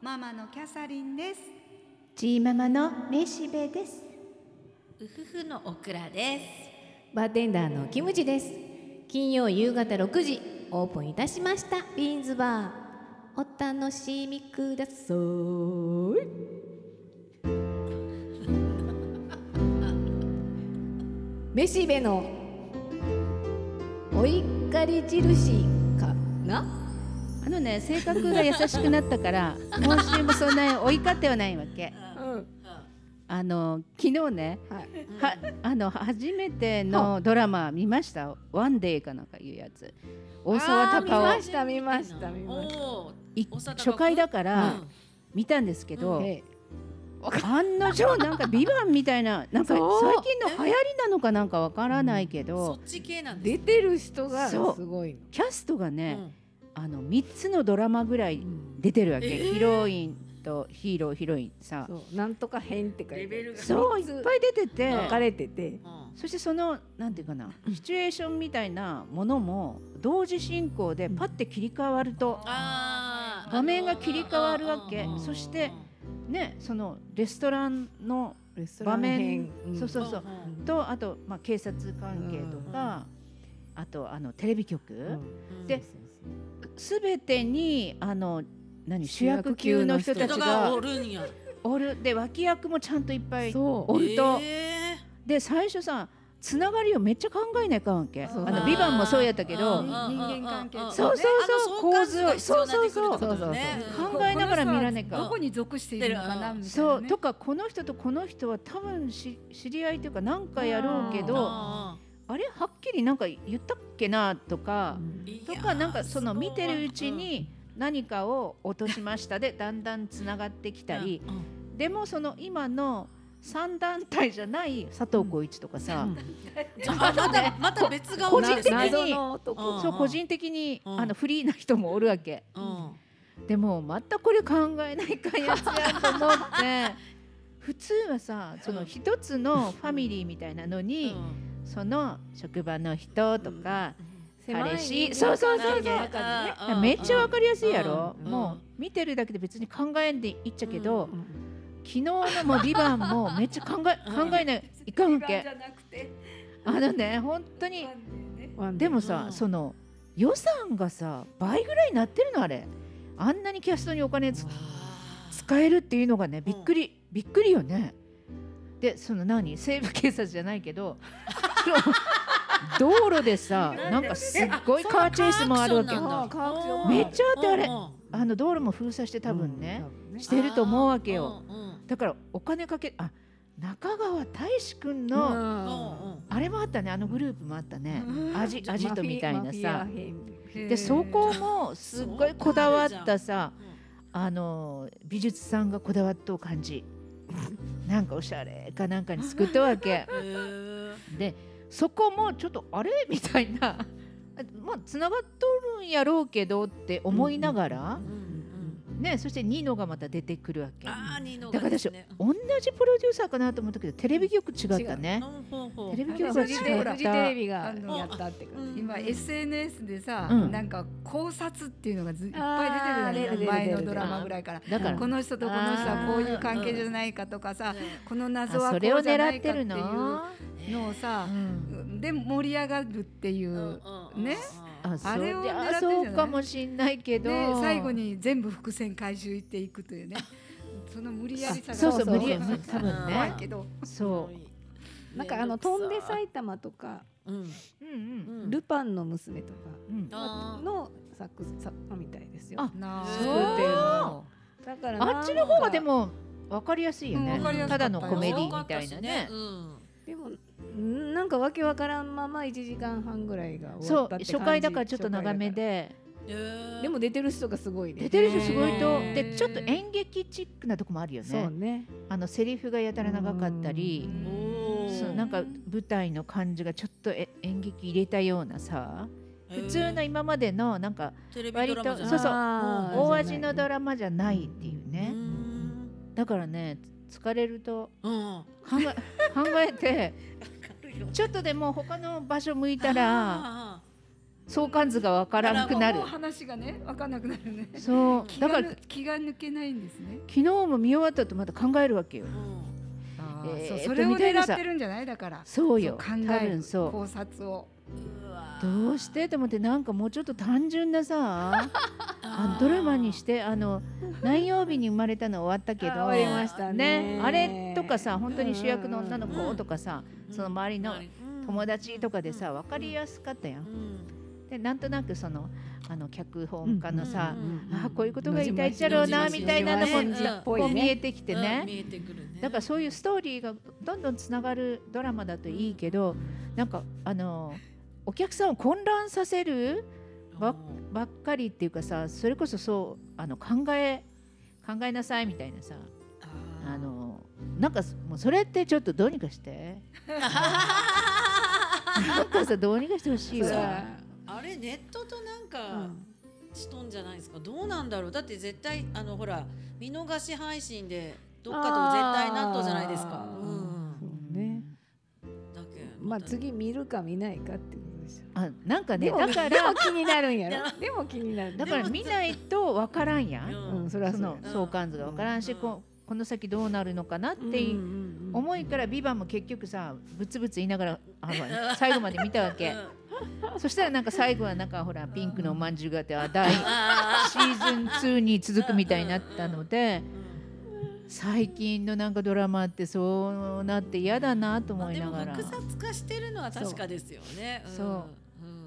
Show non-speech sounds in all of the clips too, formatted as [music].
ママのキャサリンです。チーママのめしべです。うふふのオクラです。バーテンダーのキムチです。金曜夕方6時オープンいたしました。ビーンズバー。お楽しみください。めしべのお怒り印かな？あのね性格が優しくなったから今週もそんなに追いかってはないわけ。うん。あの昨日ねはい。はあの初めてのドラマ見ました「ワンデーかなんかいうやつ。大沢たかお。見ました見ました見ました。初回だからうん見たんですけど、え案の定なんか「ビバンみたいななんか最近の流行りなのかなんかわからないけそど、っち系なんです出てる人がすごいの。キャストがね、うんあの3つのドラマぐらい出てるわけ、えーヒロインとヒーローヒロインさなんとか変って書いてある。レベルが。そういっぱい出てて、うん。分かれてて。うん。そしてそのなんていうかなシチュエーションみたいなものも同時進行でパッて切り替わると画面が切り替わるわけ。うん。うんそしてねそのレストランのレストラン編。場面。そうそうそう。うん。とあと、まあ、警察関係とか、あとあのテレビ局、うん。ですべてにあの何主主役役級の人たち人ががおるんや。おる。で脇役もちゃんといっぱいそう。おると、えで最初さつながりをめっちゃ考えないかんわけ。あそう。の「ビバンもそうやったけど。うん人間関係そうそうそう。構図をそうそうそう。そうそう考えながら見らねえかどこに属しているのかなそう。とかこの人とこの人は多分し知り合いというか何かやろうけどあれ？はっきりなんか言ったっけな？とか、とかなんかその見てるうちに何かを落としました。でだんだんつながってきたり、でもその今の3団体じゃない佐藤浩市とかさ、またまた別顔個人的にそう個人的に、うん。あのフリーな人もおるわけ。うん。でもまたこれ考えないかんやつやと思って。[laughs] 普通はさその一つのファミリーみたいなのに、その職場の人とか、彼氏そうそうそうそう。うん。めっちゃわかりやすいやろ、うん。もう見てるだけで別に考えんでいっちゃけど、うん。昨日のもう「ビバンもめっちゃ考え考えないいかんわけ。あのね本当にでもさ、うん。その予算がさ倍ぐらいになってるのあれ。あんなにキャストにお金つ使えるっていうのがねびっくり、びっくりよねでその何？西部警察じゃないけど道路でさなんかすっごいカーチェイスもあるわけめっちゃあってあれうんうん。あの道路も封鎖して多分ね、うんしてると思うわけよ、うんうん。だからお金かけあ中川大志くん。うんの、うん。あれもあったねあのグループもあったね、アジアジトみたいなさ。でそこもすっごいこだわったさうんあの美術さんがこだわっとう感じ [laughs] なんかおしゃれかなんかに作ったわけ。でそこもちょっとあれみたいなまあつながっとるんやろうけどって思いながら、うんうんねそしてニノがまた出てくるわけ。あーニノだから私、同じプロデューサーかなと思ったけどテレビ局違ったね。うんほうほう。テレビフ局が違った。フジテレビがあのやったって感じ今 SNS でさ、うん。なんか考察っていうのがずいっぱい出てるよね前のドラマぐらいから。だから。この人とこの人はこういう関係じゃないかとかさ、このあ謎はこそうじゃな狙ってるいかっていうののをさう、んで盛り上がるっていう、ねあそあれを狙ってんじゃない？そうかもしんないけど。で最後に全部伏線回収していくというね。[laughs] その無理やりさがそうそう無理やり多分怖いねけど。そう。なんかあの飛んで埼玉とかうん。うんうん。うんルパンの娘とかの作作家みたいですよ。あそう作ってるのだからあっちの方がでも分かりやすいよね。ただのコメディみたいなね。うん。でもんなんかわけわからんまま1時間半ぐらいが終そうわったって感じ。初回だからちょっと長めで。でも出てる人がすごいね。出てる人すごいとでちょっと演劇チックなとこもあるよね。そうね。あのセリフがやたら長かったり。そうなんか舞台の感じがちょっとえ演劇入れたようなさ。普通の今までのなんか割とそうそう大味のドラマじゃないっていうね。うん。だからね疲れると。うん。考え考えてちょっとでも他の場所向いたらあ相関図がわからなくなる。話がね分かんなくなるね。そう。気だから気が抜けないんですね。昨日も見終わったとまた考えるわけよ。えーそれを狙ってるんじゃない？だからそうよ。考多える考察をどうして？と思ってなんかもうちょっと単純なさ [laughs] あドラマにしてあの何曜日に生まれたの終わったけどあ終わりましたね。あれとかさ本当に主役の女の子とかさ、その周りの友達とかでさ分かりやすかったやん。でなんとなくそのあの脚本家のさ、あこういうことが言いたいっちゃろうなみたいなのも野島こう見えてきてうんね。見えてくるね。だからそういうストーリーがどんどんつながるドラマだといいけどなんかあのお客さんを混乱させるばばっかりっていうかさそれこそそうあの考え考えなさいみたいなさあのなんかもうそれってちょっとどうにかして。なんかさどうにかしてほしいわ。あれネットとなんかしとんじゃないですか。どうなんだろう。だって絶対あのほら見逃し配信でどっかと絶対なっとうじゃないですか。うん。そうね。だけまあ次見るか見ないかってことですよ。あなんかねだかでもら気になるんやろ。でも気になる。だから見ないとわからんやん。うんうんそれはその相関図がわからんし、うんここの先どうなるのかなって思いから「ビバンも結局さブツブツ言いながらあの最後まで見たわけ。そしたらなんか最後はなんかほらピンクのおまんじゅうがあってあ [laughs] 第あシーズン2に続くみたいになったので最近のなんかドラマってそうなって嫌だなと思いながら。複雑化してるのは確かですよね。そう。うん。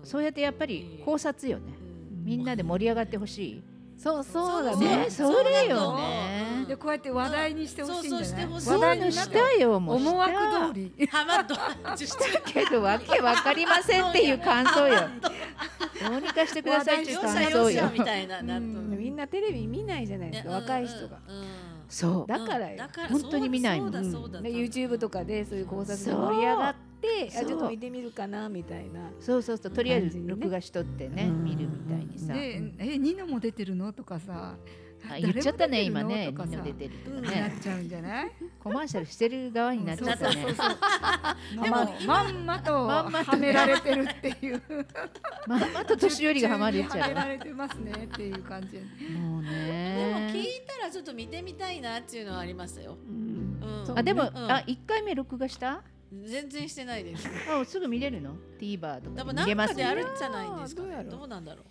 そうやってやっぱり考察よね。うん。みんなで盛り上がってほしい。そうそうだそうねね。それよね。でこうやって話題にしてほしいんじゃない？話題にしたよもう思惑した通り。ハマっとけど [laughs] わけわかりませんっていう感想よ。どうにかしてくださいっていう感想よ。ゃみたいななっとうん。みんなテレビ見ないじゃないですか。若い人がうんうん。うんそう。だからよ。だから本当に見ないもん。そうだそうだ。で YouTube とかでそういう考察でそう。盛り上がってあちょっと見てみるかなみたいなそうそうそう。とりあえず録画しとってねうん。見るみたいにさ。でえニノも出てるの？とかさあ言っちゃったね今ね誰も出てるのとかさ。みんな出てるとかなねっちゃうんじゃない？コマーシャルしてる側になっちゃったね。でもままんまとまんまとはめられてるっていう。まああと年寄りがハマるっちはめらゃれてますねっていう感じうもうでもね聞いたらちょっと見てみたいなっていうのはありましたよ。うん。うん。そうあでもうん。あ一回目録画した？全然してないです。あすぐ見れるの？TVer とかで。見れますなんかであるんじゃないですか、どうやろう。どうなんだろう。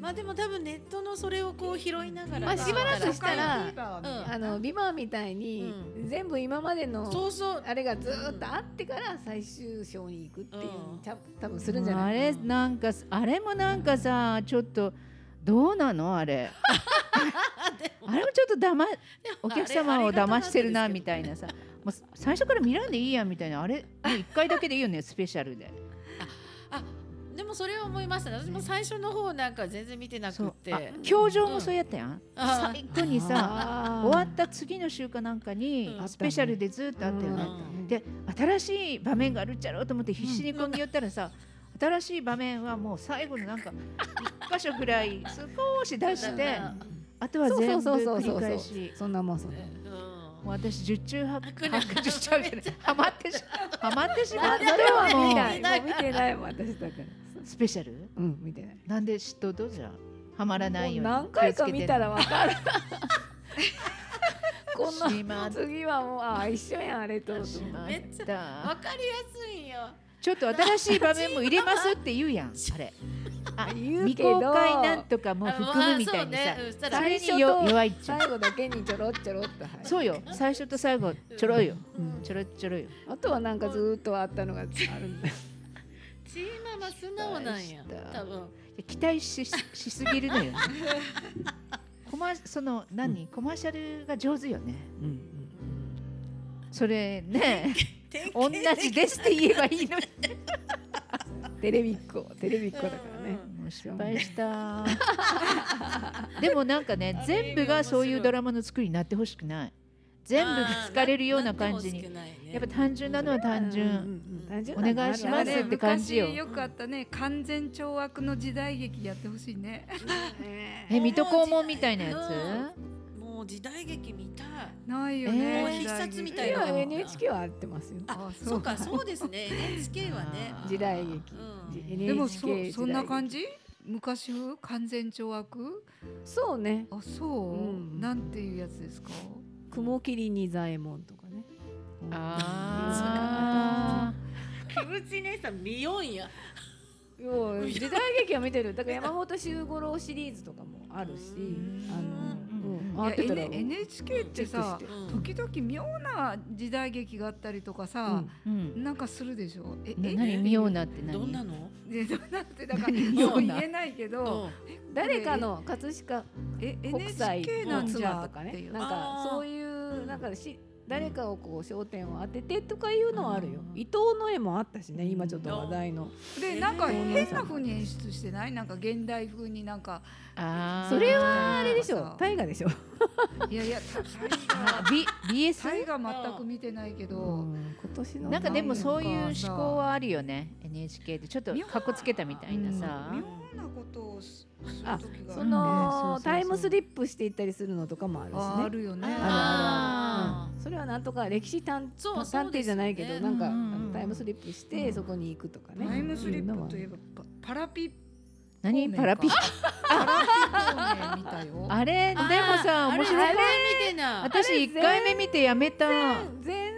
まあでも多分ネットのそれをこう拾いながら。まあしばらくしたらうん。あのビバンみたいにう全部今までのそうそう。あれがずーっとあってから最終章に行くっていううん。た多分するんじゃあない？れなんかあれもなんかさちょっとどうなの？あれ。[laughs] あれもちょっとだまお客様を騙してるなみたいなさ。もう最初から見らんでいいやんみたいな。あれもう一回だけでいいよねスペシャルでもそれは思いましたね。私も最初の方なんか全然見てなくて。教場もそうやったやん、あ最後にさ終わった次の週かなんかにうん。スペシャルでずっとあったよね、うん。で新しい場面があるっちゃろうと思って必死にこう見よったらさ、新しい場面はもう最後のなんか一箇所ぐらい少し出してあとはそう全部そうそうそう繰り返そう。しそんなもんそんなもん。うん。もう私十中八あ来る八十中八九ハマってしハマってしまっあそれはた見よないもう見てないもん私だからスペシャル？うん見てない。なんで知っとうとじゃあハマらないように何回か見たらわかる。こんな次はもうあ一緒やんあれと。めっちゃたわかりやすいよ。ちょっと新しい場面も入れますって言うやん [laughs] あれ。あ未言うけど。公開なんとかも含むみたいにさあそれによ弱いっちゃう。最後だけにちょろっちょろっと入る。そうよ。最初と最後ちょろいよ。うん。ちょろちょろいよ。あとはなんかずーっとあったのがあるんだ。よチーママ素直なんや多分期待しししすぎるのよねコマその何、コマーシャルが上手よねそれね同じですって言えばいいのにテレビっ子テレビっ子だからねもう失敗したでもなんかね全部がそういうドラマの作りになってほしくない全部が疲れるような感じに。やっぱ単純なのは単純、お願いしますねって感じよ。昔よくあったね完全懲悪の時代劇やってほしいね。え水戸黄門みたいなやもう時代劇見たい。ないよえー。ね。もう必殺みたいいなや NHK は合ってますよ。ああそうかそうですね。NHK はね。時代劇、うん。じでもそそんな感じじ？昔風？完全懲悪？そうね。あそう、うん。なんていうやつですか？雲霧仁左衛門とかね。あ [laughs] キムチ姉さん見よんや。よう時代劇は見てる。だから山本周五郎シリーズとかもあるしん。あの、うん、いや合ってたら N- NHK ってさ時々妙な時代劇があったりとかさ、うん。なんかするでしょ？えなえ？何？妙なって何？どんなの？でどうなってだから何？そう言えないけど、誰かの葛飾え国際 NHK のなんじゃ妻とかね。なんかあー。そういうなんかし誰かをこう焦点を当ててとかいうのはあるよ。うん。伊藤の絵もあったしね今ちょっと話題の。でなんかえー変な風に演出してない？なんか現代風になんかあー。それはあれでしょ。さ。大河でしょ。いやいやタあイ B ガタイ BS ガ全く見てないけど、うん今年のなんかでもそういう思考はあるよね NHK で。ちょっとかっこつけたみたいなさ。妙なことをあそのタイムスリップしていったりするのとかもあるしね。ああるよね。あるあある、うん、それはなんとか歴史探偵じゃないけど、なんか、うん。うんうんタイムスリップしてそこに行くとかね、タイムスリップといえばパパラピ何？パラピ [laughs] あれ？でもさ面白い？あれ見てない。私一回目見てやめた。全然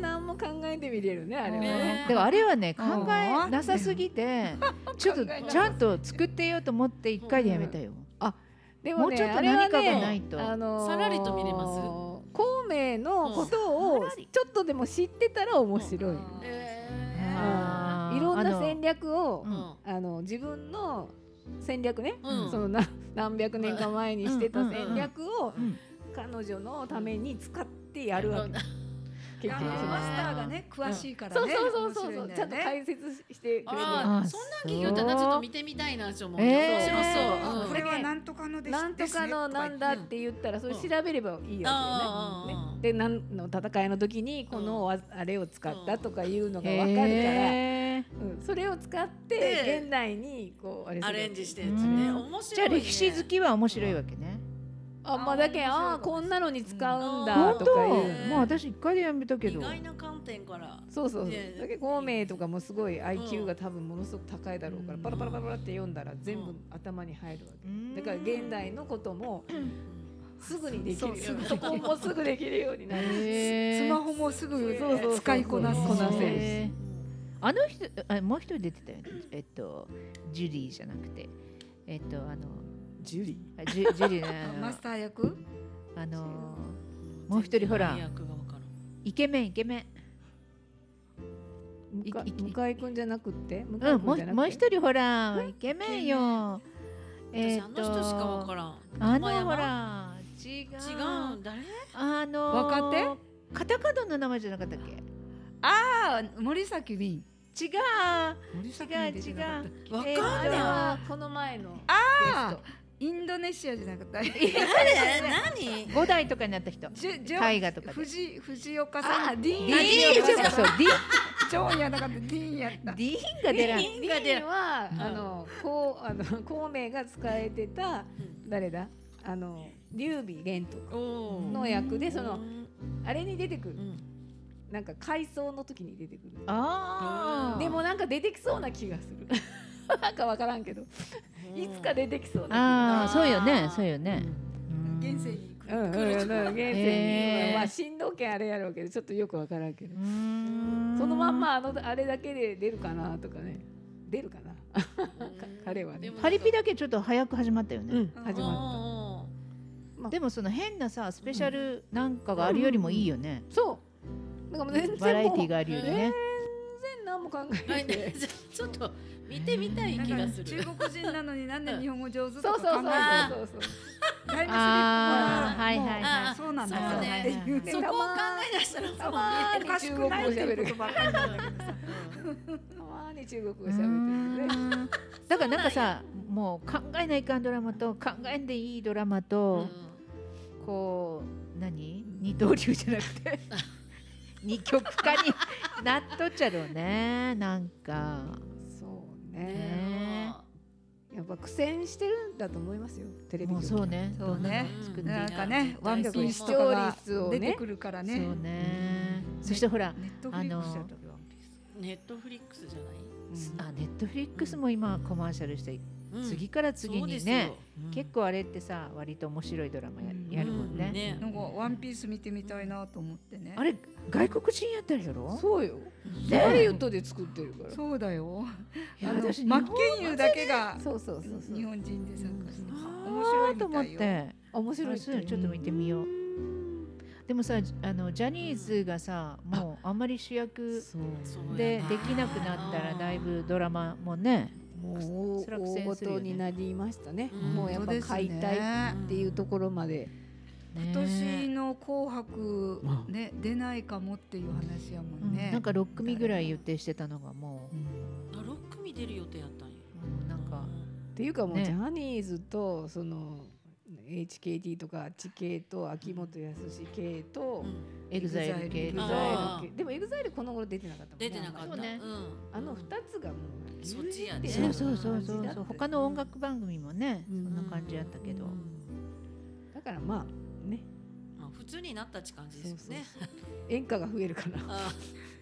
何も考えてみれるねあれはね。ねだからあれはね考うん。えなさすぎてちょっとちゃんと作ってようと思って一回でやめたよでもねもうちょっと何かがねないとあのーさらりと見れます孔明のことをちょっとでも知ってたら面白い、いろんな戦略をうん。あの自分の戦略ね、うん。そのな何百年か前にしてた戦略をうん。彼女のために使ってやるわけ、結あ局マスターがね詳しいからねそうそうそうそうちゃんと解説してくれる。ああそんなん聞いよったらちょっと見てみたいなと思う。えー面白そう。うんこれはなんとかのですなんとかのなんだって言ったらそれ調べればいいわけよね。ね。で何の戦いの時にこのわあれを使ったとかいうのが分かるから、うん。それを使ってで現代にこうあれアレンジしてるやつね。うん。面白いね。じゃあ歴史好きは面白いわけねあまあだけあこんなのに使うんだ本当とかいう。ねもう私一回でやめたけ意ど外な観点から。そうそうそう。ね。だけど孔明とかもすごい IQ うん。が多分ものすごく高いだろうからうん。パラパラパラパラって読んだら全部頭に入るわけ。だから現代のこともすぐにできるよそこもすぐできるようになる。スマホもすぐそうそうそう。使いこなすこなせあの人あもう一人出てたよね。えっとジュリーじゃなくて。えっとあのジュリあジュジュリーね。[laughs] マスター役？あのもう一人ほらイケメンイケメン。向かいい向井くんじゃなくって？向うんも井くんじゃなくて？うもう一人ほらイケメンよ。私あの人しかわからん。あの山ほら違う。違う。ん誰？あの若手？カタカナの名前じゃなかったっけ？ああ森崎ウィン。違う。森崎ウィン出てなかったわかんえーこの前のあインドネシアじゃなかった誰？何？五代とかになった人。ジュジョ大河とかで。藤藤岡さん。あディーン。ディーンディーン。そうディジョン。やなかったディーンやった。ディーンが出らん。ディーンはうん。あのこうあの孔明が使えてた誰だ？あの劉備蓮とかの役でそのうん。あれに出てくる。うん。なんか回想の時に出てくる。あー。でもなんか出てきそうな気がする。[laughs] なんかわからんけどいつか出てきそうああそうよねそうよね。うん。現世に来る。うん現世に、まあ振動権あれやろうけどちょっとよくわからんけど。ん。そのまんまあのあれだけで出るかなとかね。出るかな？彼はね。パリピだけちょっと早く始まったよね、うん。始まっまでもその変なさスペシャルなんかがあるよりもいいよね、たそう。だからもう全然もうバラエティーがあるよりね、全然何も考えないで。ちょっと見てみたい気がする。中国人なのになんで日本語上手とそうそうそうか考えてあそうそうタイムスリップあーははいはいはいそうなんだそうねそこを考え出したらたまおかしくないっていうことばっかりなんだけどさたまに中国語喋ってるねだからなんかさもう考えないかんドラマと考えんでいいドラマと、こう何二刀流？じゃなくて二極化になっとっちゃろうねなんかそうね。やっぱ苦戦してるんだと思いますよテレビそうね。そうね。うん。作ってなんかねうんワンピースとかが視聴率をね。出てくるからね。そうね。そしてほらネットフリックスやったっけワンピースネットフリックスじゃない、あネットフリックスも今コマーシャルしてうん次から次にねよ。うん。結構あれってさ割と面白いドラマやうん。やるもんうん。ね。ねなんかワンピース見てみたいなと思ってね。あれ外国人やったんやろ？そうよ。ねハリウッドで作ってるから。そうだよ。[laughs] いやあの私真剣佑だけがそうそうそうそう。日本人で参加して面面白いと思白いみたいよって。面白いちょっと見てみよう。でもさあのジャニーズがさもうあんまり主役でできなくなったらだいぶドラマもねもう大戦するよね事になりましたね。うん。もうやっぱ解体っていうところまで。今年の紅白ね出ないかもっていう話やもうん。んねなんか6組ぐらい予定してたのがもあ六組出る予定やったんや。ううんなんか。っていうかもうね。ジャニーズとその HKT とか地系と秋元康系と EXILE系。EXILE あ EXILE 系。でも EXILE この頃出てなかったもんね出てなかった。ね。あの二つがもうそっちやね。そうそうそうそう。他の音楽番組もねそうん。んな感じやったけど。だからまあね。まあ普通になったって感じですよね演歌が増えるからあっ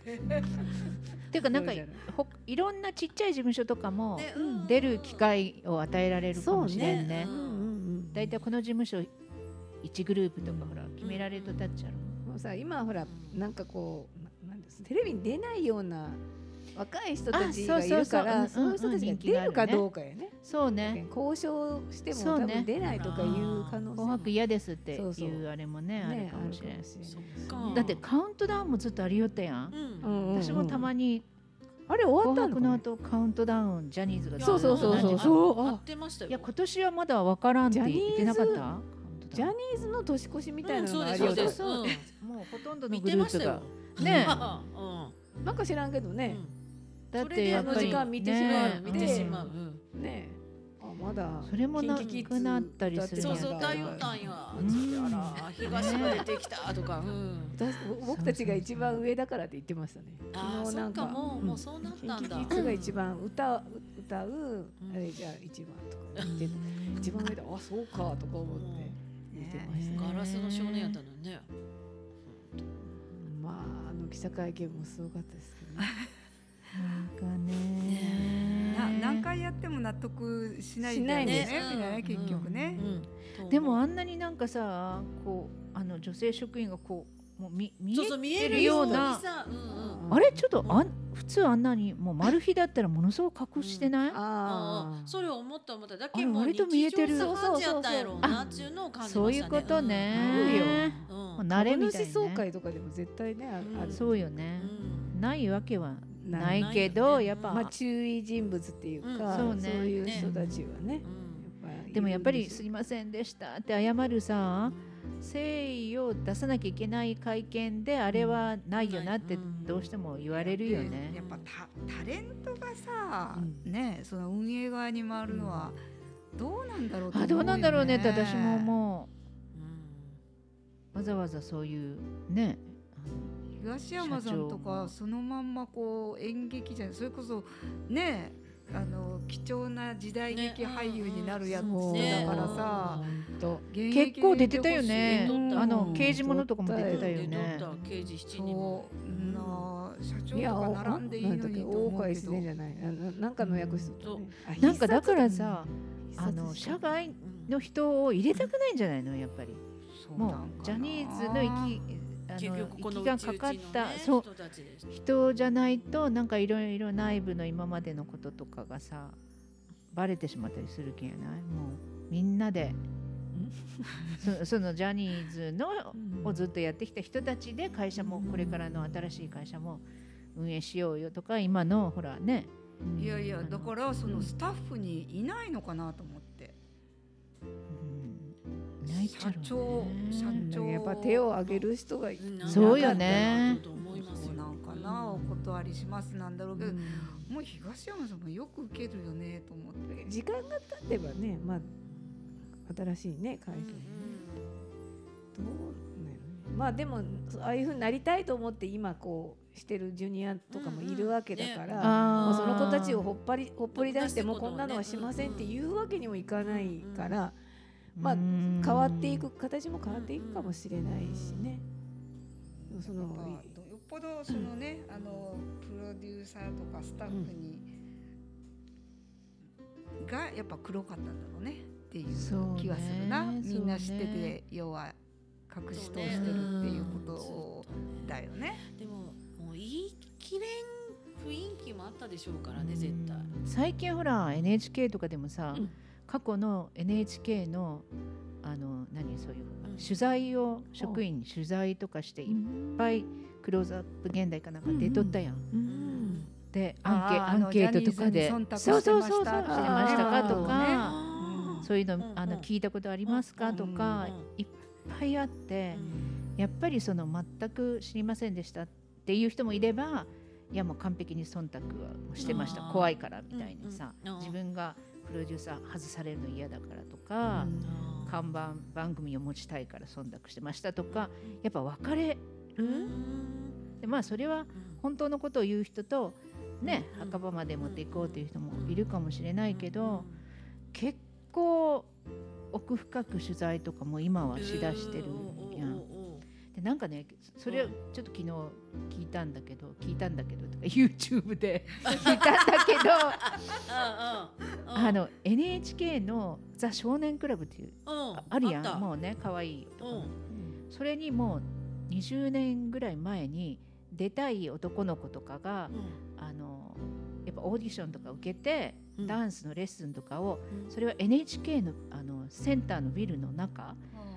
[laughs] ていうかなんかほいろんなちっちゃい事務所とかも出る機会を与えられるかもしれんねそうねうんうんうんだいたいこの事務所1グループとかほら決められとったっちゃろもうさ今ほらなんかこうななんですテレビに出ないような若い人たちがいるからあそうそうそうそういう人たちが出るかどうかやね。そうね。交渉しても多そうね。分出ないとかいう可能性紅白嫌ですっていうあれもねあるねかもしれんあるかもしれないだってカウントダウンもずっとありよったやん。うん。うんうんうん。私もたまにあれ終わ紅ったのの後カウントダウンジャニーズがそうそうそうそう。そう合あってましたよ。いや今年はまだわからんって言ってなかった。ジャニーズの年越しみたいなのがあうんるよそうですそうねです。ンもうほとんどのグループてましたよがねうんなんか知らんけどね。だってやっぱりそれであの時間見てしまう。ね。見てしまう。うん。ねあまだそれもなくなったりするそうそうだ太陽たんや。うら東が出てきたとか。うん私僕たちが一番上だからって言ってましたね。あーそっかもうもうそうなったんだ。KinKiKids が一番歌う歌うあれじゃあ一番とか言ってた。一番上だあそうかとか思って見てました。ガラスの少年やったのにね。まああの記者会見もすごかったですけどね。なんかねな何回やっても納得しないんだよね。しないん。結局ね。うん。でもあんなになんかさこうあの女性職員がこうもう見見そうそう見えてるような。にさうんうん。あれちょっとあん普通あんなにもうマル秘だったらものすごく隠してない、あああそれを思った思った。だけもう割と見えてる。日常茶飯事やったんやろうなっちゅうのを感じましたね。そういうことね、うん。慣れみたい株主総な、ね、会とかでも絶対ねあうん。あるそうよね、うん。ないわけはなないいけどやっぱ、まあ注意人物っていううん。か、そうね。いう人たちはねでもやっぱり「いるんですいませんでした」って謝るさ誠意を出さなきゃいけない会見であれはないよなってうんどうしても言われるよね。でやっぱタタレントがさ、うん。ねその運営側に回るのはどうなんだろうね、あどうなんだろうねって私も思う。ん。うわざわざそういうね東山さんとかそのまんまこう演劇じゃないそれこそねあの貴重な時代劇俳優になるやつだからさ、ほんと現役で結構出てたよね。あの刑事物とかも出てたよでね。刑事七人そもうなあ社長いやとか並んでいいのにと思うけど。じゃないなななんかの役室とかねあなんかだからさ必あの社外の人を入れたくないんじゃないのやっぱり。もそうジャニーズの息あ結の息がかかった、うちうちそう。人じゃないとなんかいろいろ内部の今までのこととかがさバレてしまったりするけんやない？もうみんなで。そそのジャニーズのをずっとやってきた人たちで会社もこれからの新しい会社も運営しようよとか今のほらね。いやいやだからそのスタッフにいないのかなと思ないっちゃろうね。社長社長。やっぱ手を挙げる人がいうんそうよね。なんかなお断りしますなんだろうけど、うん。もう東山さんもよく受けるよねと思って。時間が経てばねまあ新しいね会社にねどうなのねまあでもああいうふうになりたいと思って今こうしてるジュニアとかもいるわけだから、うん。うんねもうその子たちをほっぱりほっぽり出してもこんなのはしませんって言うわけにもいかないから、うんまあ変わっていく形も変わっていくかもしれないしね。そのやっぱよっぽどそのね、あのプロデューサーとかスタッフに、がやっぱ黒かったんだろうねっていう気はするな、みんな知ってそうねて要は隠し通してるっていうことだよね。でももう言い切れん雰囲気もあったでしょうからね絶対。最近ほら NHK とかでもさ、うん過去の NHK のあの何そういう、うん。取材を職員に取材とかしていっぱいクローズアップ現代かなんか出とったやん。うん。でアンケアンケートとかで。そうそうそうそうしてましたかとか、そういうの、うんあのうん聞いたことありますか、とか、うんいっぱいあって、うん。やっぱりその全く知りませんでしたっていう人もいればいやもう完璧に忖度はしてました。怖いからみたいにさ、自分がプロデューサー外されるの嫌だからとか、あー看板番組を持ちたいから忖度してましたとかやっぱ分かれる、うん。でまあそれはうん。本当のことを言う人とね、うん。墓場まで持っていこうという人もいるかもしれないけど、うん。結構奥深く取材とかも今はしだしてるやん。でなんかねそれをちょっと昨日聞いたんだけど聞いたんだけどとか YouTube で [laughs] 聞いたんだけどあの NHK の「ザ少年クラブ」っていうああるやんもうね可愛いとか。それにもう20年ぐらい前に出たい男の子とかがあのやっぱオーディションとか受けて、うん。ダンスのレッスンとかをそれは NHK のあのセンターのビルの中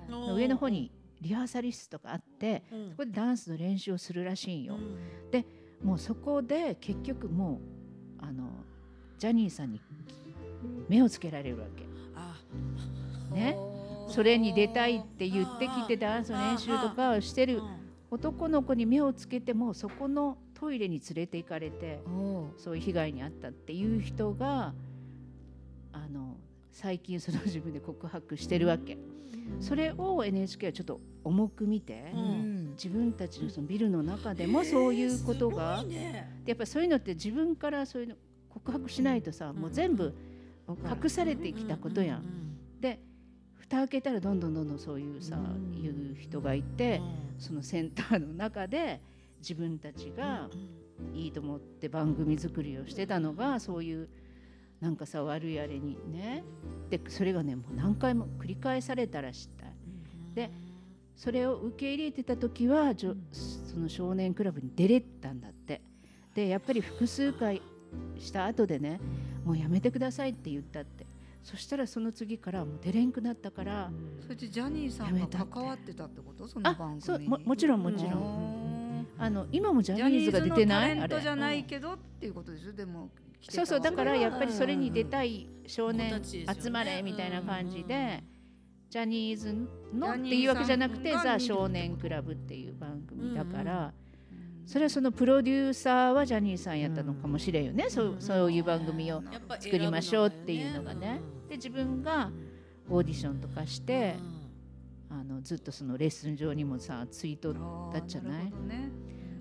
の上の方にリハーサリ室とかあってそこでダンスの練習をするらしいんよ。もうそこで結局もうあのジャニーさんに目をつけられるわけ。ね、それに出たいって言ってきてダンスの練習とかをしてる男の子に目をつけてもそこのトイレに連れて行かれてそういう被害に遭ったっていう人があの最近その自分で告白してるわけ。それを NHK はちょっと重く見て、うん。自分たちのそのビルの中でもそういうことが、でやっぱりそういうのって自分からそういうの告白しないとさ、もう全部隠されてきたことやん。で蓋開けたらどんどんどんどんそういうさ、いう人がいて、そのセンターの中で自分たちがいいと思って番組作りをしてたのがそういうなんかさ悪いあれにね。でそれがねもう何回も繰り返されたらしたい。でそれを受け入れてた時はじょその少年クラブに出れたんだって。でやっぱり複数回した後でねもうやめてくださいって言ったって。そしたらその次からもう出れんくなったから、それでジャニーさんが関わってたってこと？そのあ番組に。そうももちろんもちろん、ん。あの今もジャジャニーズのニーズが出てない？あれタレントじゃないけどっていうことでしょ？でもそうそうだからやっぱりそれにうん出たい少年集まれみたいな感じうんでジャニーズのっていうわけじゃなくてザ少年クラブっていう番組だから、うんそれはそのプロデューサーはジャニーさんやったのかもしれんよね、そうそういう番組を作りましょうっていうのがね。で自分がオーディションとかして、あのずっとそのレッスン上にもさツイートあーだっちゃないね。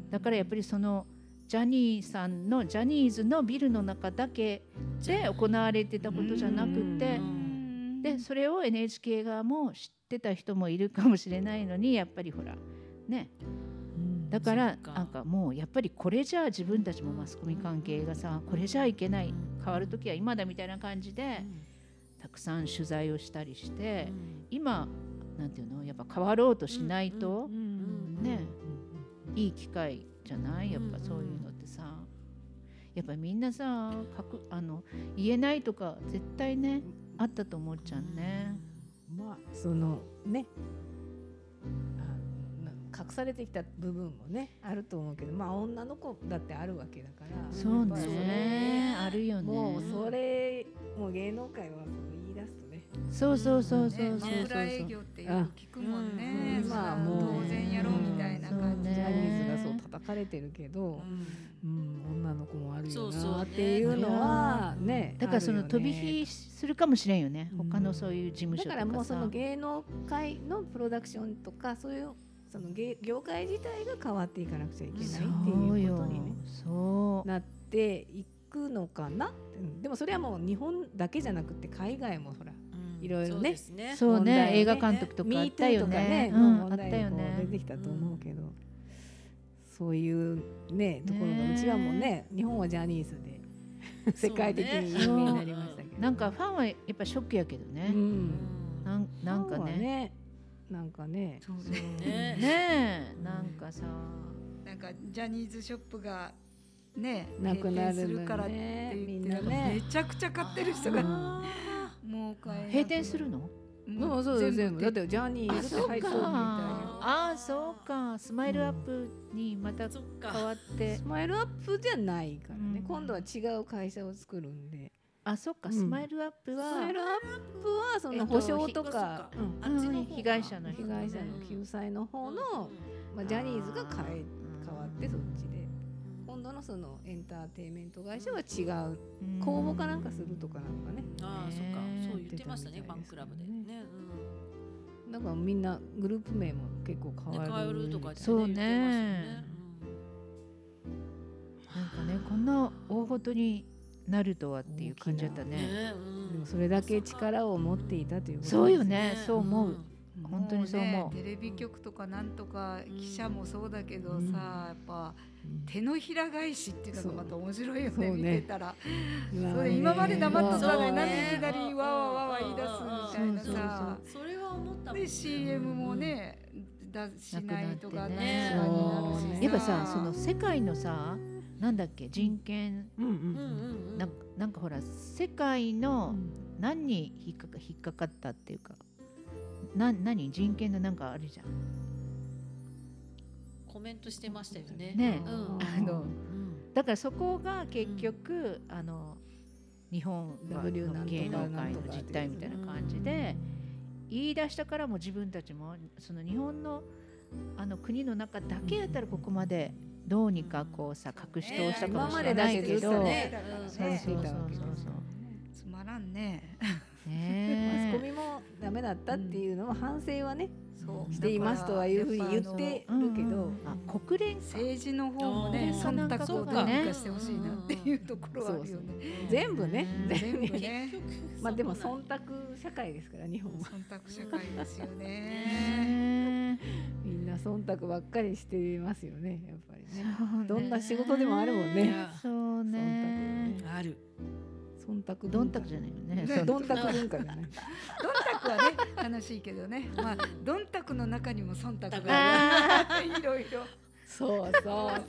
だからやっぱりそのジャニーさんのジャニーズのビルの中だけで行われてたことじゃなくてうん。でそれを NHK 側も知ってた人もいるかもしれないのにやっぱりほらね。だからなんかもうやっぱりこれじゃあ自分たちもマスコミ関係がさこれじゃいけない変わる時は今だみたいな感じでたくさん取材をしたりして今なんていうのやっぱ変わろうとしないとね。いい機会じゃない？やっぱそういうのってさ。やっぱりみんなさかくあの言えないとか絶対ねあったと思っちゃうね。まあそのね。隠されてきた部分もねあると思うけどまあ女の子だってあるわけだから。そうね。あるよね。もうそれもう芸能界は言い出すとねそうそうそうそう。ねそうそう枕営業ってよく聞くもんね。うん。まあまあもう。当然やろうみたいな感じうんジャニーズがねそう叩かれてるけど、うん、女の子もあるよそうそうね。なっていうのはねだからその飛び火するかもしれんよね。うん。他のそういう事務所とかさ。だからもうその芸能界のプロダクションとかそういうそその芸業界自体が変わっていかなくちゃいけないってそいうことに、ね、そうなっていくのかな、うんでもそれはもう日本だけじゃなくて海外もほらうんいろいろね。そうね。映画監督とかあったよ MeToo とかね。のうん。あったよね。う出てきたと思うけど、そういうねところがうちはもうね日本はジャニーズで [laughs] 世界的に有名になりましたけど、なんかファンはやっぱショックやけどね、うん。なんなんかね。なんかね。そうね。ねえ。なんかさ。なんかジャニーズショップがねなくなるからって言ってめちゃくちゃ買ってる人があもう買えなく閉店するの？もそう全部。だっ撤てジャニーズ入っみたいよああそうか。スマイルアップにまた変か。わって。スマイルアップじゃないからね、うん。今度は違う会社を作るんで。あそっか。うん。スマイルアップスは、マイルアップはそえっとの保証とか。被害者の被害者の救済の方の、まあ、ジャニーズが変え変わってそっちのそのエンターテインメント会社は違う。うん。公募かなんかするとかなんかね。ああそっか。ねそう言ってましたねファンクラブで。ね。だからみんなグループ名も結構変わる変えるとかそうね。なんかねこんな大ごとになるとはっていう感じだったうん。ねでもそれだけ力を持っていたということそうよですね。そう思う、うん本当にそう思う。もねテレビ局とかなんとか記者もそうだけどさ、うん。やっぱ手のひら返しっていうのがまた面白いよねそう見てたら。今それ今まで黙っとったのになんでねいきなりわわわわ言い出すみたいなそうそうさそれは思ったもん。で CM もね出しないとかねやっぱさその世界のさなんだっけ人権。うんうんうんうん。うんなんかなんかほら世界の何に引っかか引っかかったっていうかな何？人権のなんかあるじゃん。コメントしてましたよね。ね。うん。あのうん。だからそこが結局、あの日本は W なんとか芸能界の実態みたいな感じで言い出したからも自分たちもその日本のあの国の中だけやったらここまでどうにかこうさ隠し通したかもしれないけど、今までね。うんそうそうそつまらんね。ねマスコミもダメだったっていうのは反省はね、そう。していますとはいうふうに言ってえるけど、あ国連か。政治の方もね忖度をどうにかしてほしいなっていうところはあるよね。全部ね。うん全部ね。[laughs] まあでも忖度社会ですから日本は。忖度社会ですよね。ね [laughs] みんな忖度ばっかりしてますよねやっぱりね。どんな仕事でもあるもんね。そうね。ある忖度。どんたくじゃないよね。ね。そう。どんたく文化じゃないどんたくはね楽しいけどね。まあどんたくの中にも忖度があある [laughs] いろいろ。そうそう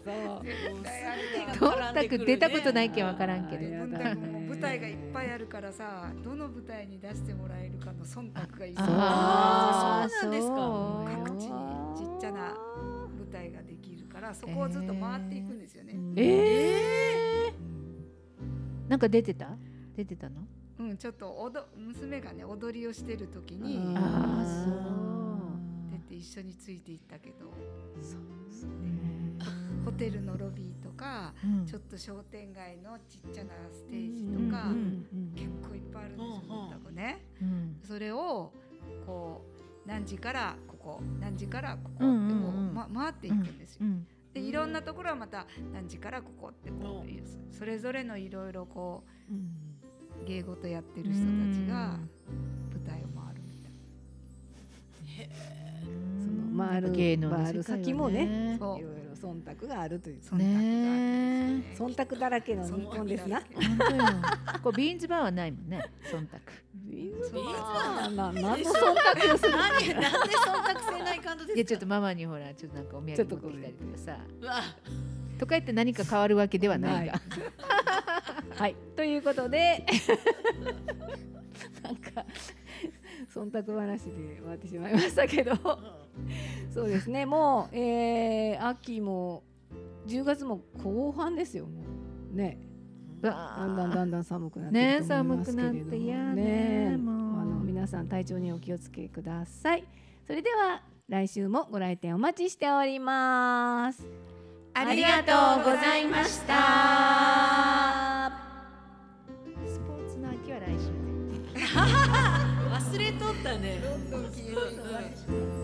そう。どんたく出たことないけんわからんけど。どんやだたくも舞台がいっぱいあるからさどの舞台に出してもらえるかの忖度がいいあー。そうなんですか？そう各地にちっちゃな舞台ができるからそこをずっと回っていくんですよね。えー、なんか出てた？出てたの？うん、ちょっとおど娘がね踊りをしてる時にうんあーそう。出て一緒についていったけどね。ホテルのロビーとかうん。ちょっと商店街のちっちゃなステージとか、うん結構いっぱいあるんですよ、うんうんね。うん。それをこう何時からここ何時からここってこう、うんうん。うんま、回っていくんですよ。うんでいろんなところはまた何時からここってこうそれぞれのいろいろこう芸事やってる人たちが舞台を回るみたいその回る芸能の回る先もねな。そう。いろいろ忖度があるという。忖度。忖度だらけの日本ですな。[laughs] ビーンズバーはないもんね忖度ビーズバーな何の忖度をする何なんで忖度せない感じですか？いやちょっとママにほらちょっとなんかお土産持ってきたりとかさ。とか言って何か変わるわけではない。がはい。ということで。[laughs] なんか忖度話で終わってしまいましたけど。そうですね。もう、えー、秋も10月も後半ですよ。もう。ねだんだんだんだん寒くなってねると思いますけれども。寒くなって嫌ねもう。あの皆さん体調にお気をつけください。それでは来週もご来店お待ちしております。ありがとうございました。スポーツの秋は来週ね忘れとったねどんどん消えて